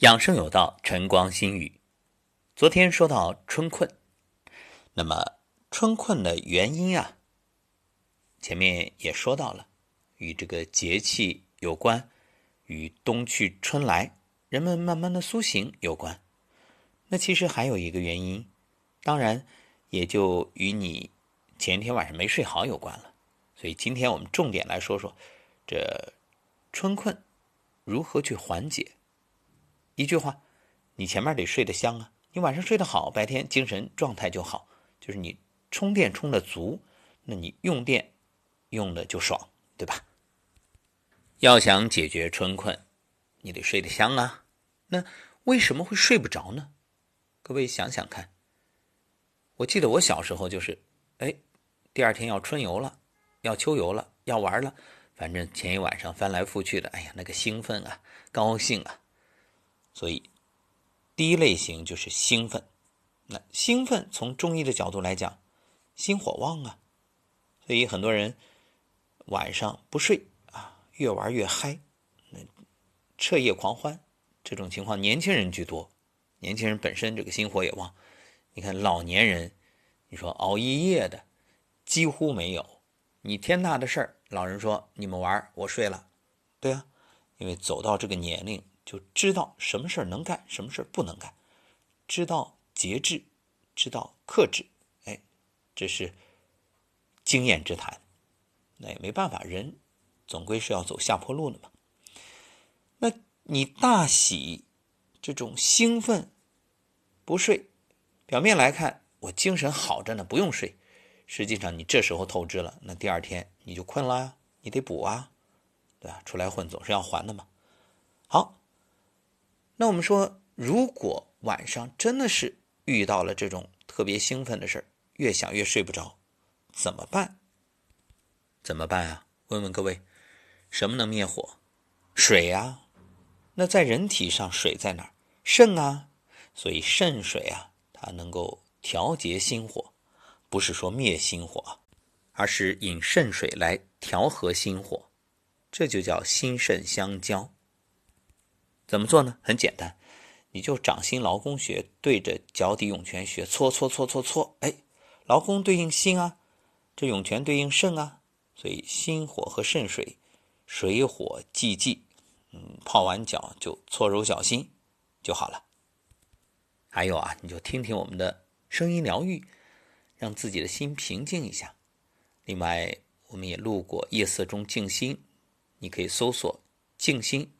养生有道，晨光心语。昨天说到春困，那么春困的原因啊，前面也说到了，与这个节气有关，与冬去春来，人们慢慢的苏醒有关。那其实还有一个原因，当然也就与你前天晚上没睡好有关了。所以今天我们重点来说说这春困如何去缓解。一句话，你前面得睡得香啊，你晚上睡得好，白天精神状态就好，就是你充电充的足，那你用电用的就爽，对吧？要想解决春困，你得睡得香啊。那为什么会睡不着呢？各位想想看，我记得我小时候就是，哎，第二天要春游了，要秋游了，要玩了，反正前一晚上翻来覆去的，哎呀，那个兴奋啊，高兴啊。所以，第一类型就是兴奋。那兴奋从中医的角度来讲，心火旺啊，所以很多人晚上不睡啊，越玩越嗨，那彻夜狂欢。这种情况年轻人居多，年轻人本身这个心火也旺。你看老年人，你说熬一夜的几乎没有。你天大的事儿，老人说你们玩，我睡了。对啊，因为走到这个年龄。就知道什么事儿能干，什么事儿不能干，知道节制，知道克制，哎，这是经验之谈。那也没办法，人总归是要走下坡路的嘛。那你大喜这种兴奋不睡，表面来看我精神好着呢，不用睡，实际上你这时候透支了，那第二天你就困了，你得补啊，对吧？出来混总是要还的嘛。好。那我们说，如果晚上真的是遇到了这种特别兴奋的事，越想越睡不着，怎么办？怎么办啊？问问各位，什么能灭火？水呀。那在人体上，水在哪儿？肾啊。所以肾水啊，它能够调节心火，不是说灭心火，而是引肾水来调和心火，这就叫心肾相交。怎么做呢？很简单，你就掌心劳宫穴对着脚底涌泉穴搓搓搓搓搓，哎，劳宫对应心啊，这涌泉对应肾啊，所以心火和肾水水火既济，嗯，泡完脚就搓揉脚心就好了。还有啊，你就听听我们的声音疗愈，让自己的心平静一下。另外，我们也录过夜色中静心，你可以搜索静心。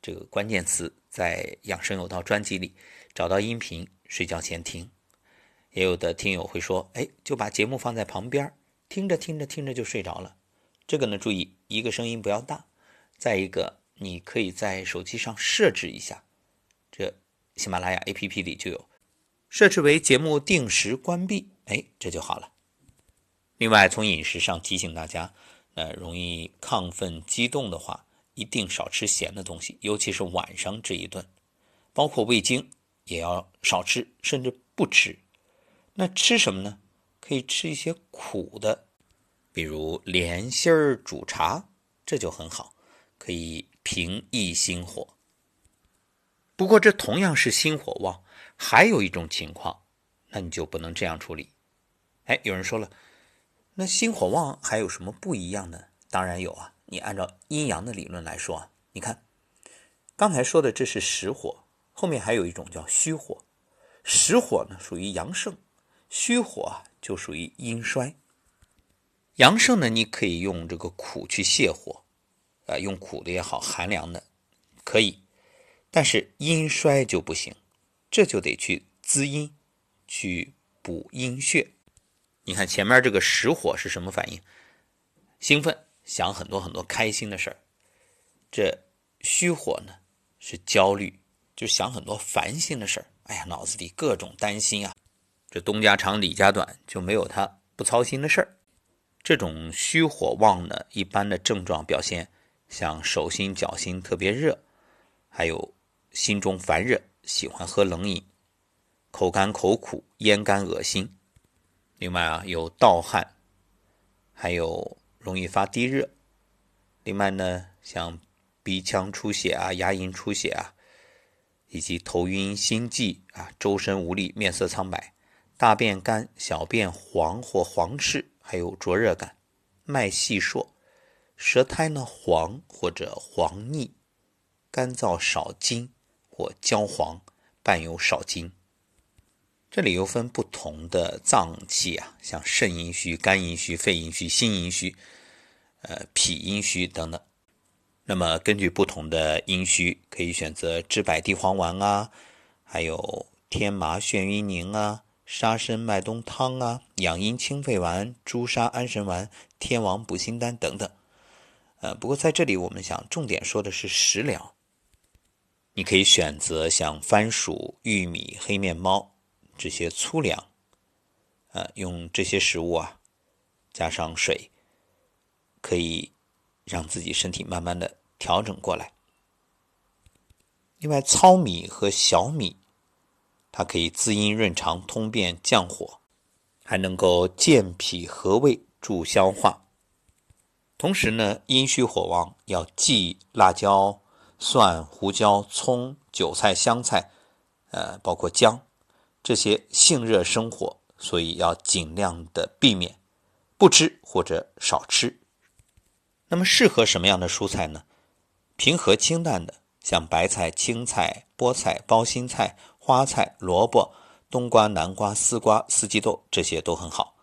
这个关键词在《养生有道》专辑里找到音频，睡觉前听。也有的听友会说：“哎，就把节目放在旁边，听着听着听着就睡着了。”这个呢，注意一个声音不要大，再一个你可以在手机上设置一下，这喜马拉雅 APP 里就有，设置为节目定时关闭，哎，这就好了。另外，从饮食上提醒大家，呃，容易亢奋激动的话。一定少吃咸的东西，尤其是晚上这一顿，包括味精也要少吃，甚至不吃。那吃什么呢？可以吃一些苦的，比如莲心儿煮茶，这就很好，可以平抑心火。不过这同样是心火旺，还有一种情况，那你就不能这样处理。哎，有人说了，那心火旺还有什么不一样呢？当然有啊。你按照阴阳的理论来说啊，你看，刚才说的这是实火，后面还有一种叫虚火。实火呢属于阳盛，虚火就属于阴衰。阳盛呢，你可以用这个苦去泻火，啊，用苦的也好，寒凉的可以，但是阴衰就不行，这就得去滋阴，去补阴血。你看前面这个实火是什么反应？兴奋。想很多很多开心的事儿，这虚火呢是焦虑，就想很多烦心的事儿。哎呀，脑子里各种担心啊。这东家长李家短，就没有他不操心的事儿。这种虚火旺呢，一般的症状表现像手心脚心特别热，还有心中烦热，喜欢喝冷饮，口干口苦，咽干恶心。另外啊，有盗汗，还有。容易发低热，另外呢，像鼻腔出血啊、牙龈出血啊，以及头晕心悸啊，周身无力，面色苍白，大便干，小便黄或黄赤，还有灼热感，脉细数，舌苔呢黄或者黄腻，干燥少津或焦黄，伴有少津。这里又分不同的脏器啊，像肾阴虚、肝阴虚、肺阴虚、心阴虚，呃，脾阴虚等等。那么根据不同的阴虚，可以选择知柏地黄丸啊，还有天麻眩晕宁啊、沙参麦冬汤啊、养阴清肺丸、朱砂安神丸、天王补心丹等等。呃，不过在这里我们想重点说的是食疗，你可以选择像番薯、玉米、黑面包这些粗粮，呃，用这些食物啊，加上水，可以让自己身体慢慢的。调整过来。另外，糙米和小米，它可以滋阴润肠、通便降火，还能够健脾和胃、助消化。同时呢，阴虚火旺要忌辣椒、蒜、胡椒、葱、韭菜、香菜，呃，包括姜这些性热生火，所以要尽量的避免不吃或者少吃。那么，适合什么样的蔬菜呢？平和清淡的，像白菜、青菜、菠菜、包心菜、花菜、萝卜、冬瓜、南瓜、丝瓜、四季豆，这些都很好。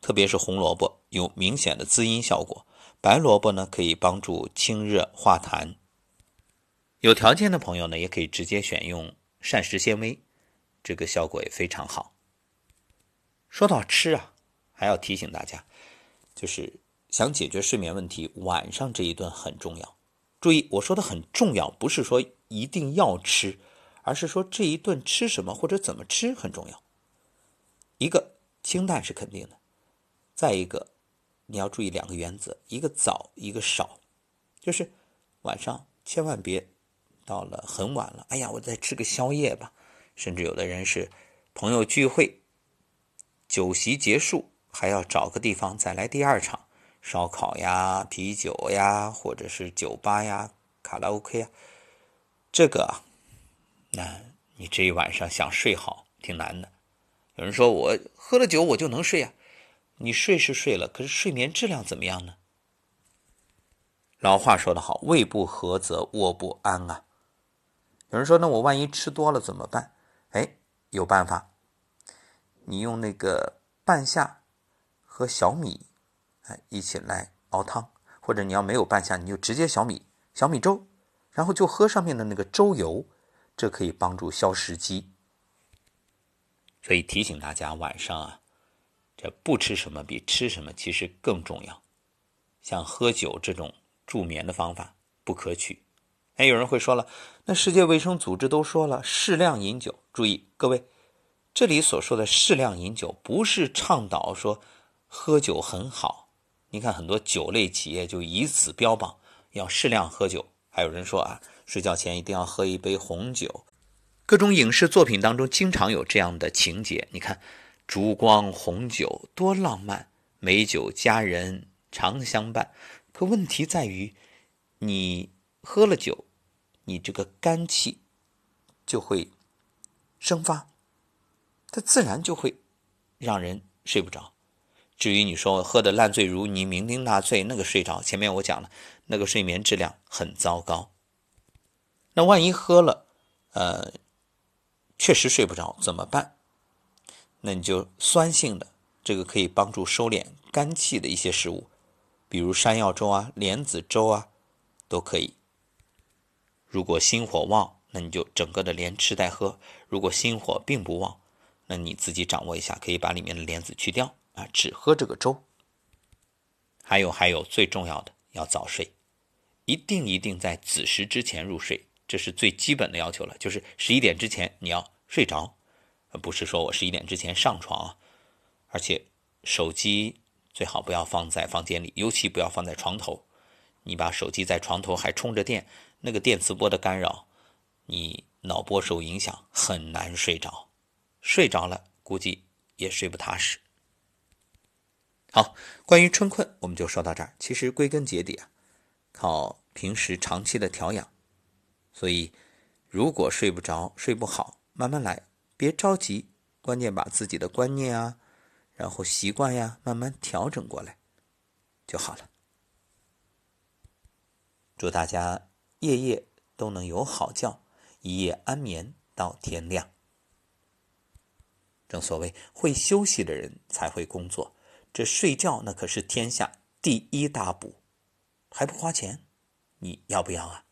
特别是红萝卜有明显的滋阴效果，白萝卜呢可以帮助清热化痰。有条件的朋友呢，也可以直接选用膳食纤维，这个效果也非常好。说到吃啊，还要提醒大家，就是想解决睡眠问题，晚上这一顿很重要。注意，我说的很重要，不是说一定要吃，而是说这一顿吃什么或者怎么吃很重要。一个清淡是肯定的，再一个你要注意两个原则：一个早，一个少。就是晚上千万别到了很晚了，哎呀，我再吃个宵夜吧。甚至有的人是朋友聚会，酒席结束还要找个地方再来第二场。烧烤呀，啤酒呀，或者是酒吧呀，卡拉 OK 呀，这个，那你这一晚上想睡好挺难的。有人说我喝了酒我就能睡啊，你睡是睡了，可是睡眠质量怎么样呢？老话说得好，胃不和则卧不安啊。有人说那我万一吃多了怎么办？哎，有办法，你用那个半夏和小米。哎，一起来熬汤，或者你要没有半夏，你就直接小米小米粥，然后就喝上面的那个粥油，这可以帮助消食积。所以提醒大家，晚上啊，这不吃什么比吃什么其实更重要。像喝酒这种助眠的方法不可取。哎，有人会说了，那世界卫生组织都说了，适量饮酒。注意，各位，这里所说的适量饮酒，不是倡导说喝酒很好。你看，很多酒类企业就以此标榜要适量喝酒。还有人说啊，睡觉前一定要喝一杯红酒。各种影视作品当中经常有这样的情节。你看，烛光红酒多浪漫，美酒佳人常相伴。可问题在于，你喝了酒，你这个肝气就会生发，它自然就会让人睡不着。至于你说喝的烂醉如泥、酩酊大醉，那个睡着，前面我讲了，那个睡眠质量很糟糕。那万一喝了，呃，确实睡不着怎么办？那你就酸性的，这个可以帮助收敛肝气的一些食物，比如山药粥啊、莲子粥啊，都可以。如果心火旺，那你就整个的连吃带喝；如果心火并不旺，那你自己掌握一下，可以把里面的莲子去掉。啊，只喝这个粥。还有还有，最重要的要早睡，一定一定在子时之前入睡，这是最基本的要求了。就是十一点之前你要睡着，不是说我十一点之前上床。而且手机最好不要放在房间里，尤其不要放在床头。你把手机在床头还充着电，那个电磁波的干扰，你脑波受影响，很难睡着。睡着了，估计也睡不踏实。好，关于春困，我们就说到这儿。其实归根结底啊，靠平时长期的调养。所以，如果睡不着、睡不好，慢慢来，别着急，关键把自己的观念啊，然后习惯呀，慢慢调整过来就好了。祝大家夜夜都能有好觉，一夜安眠到天亮。正所谓，会休息的人才会工作，这睡觉那可是天下第一大补，还不花钱，你要不要啊？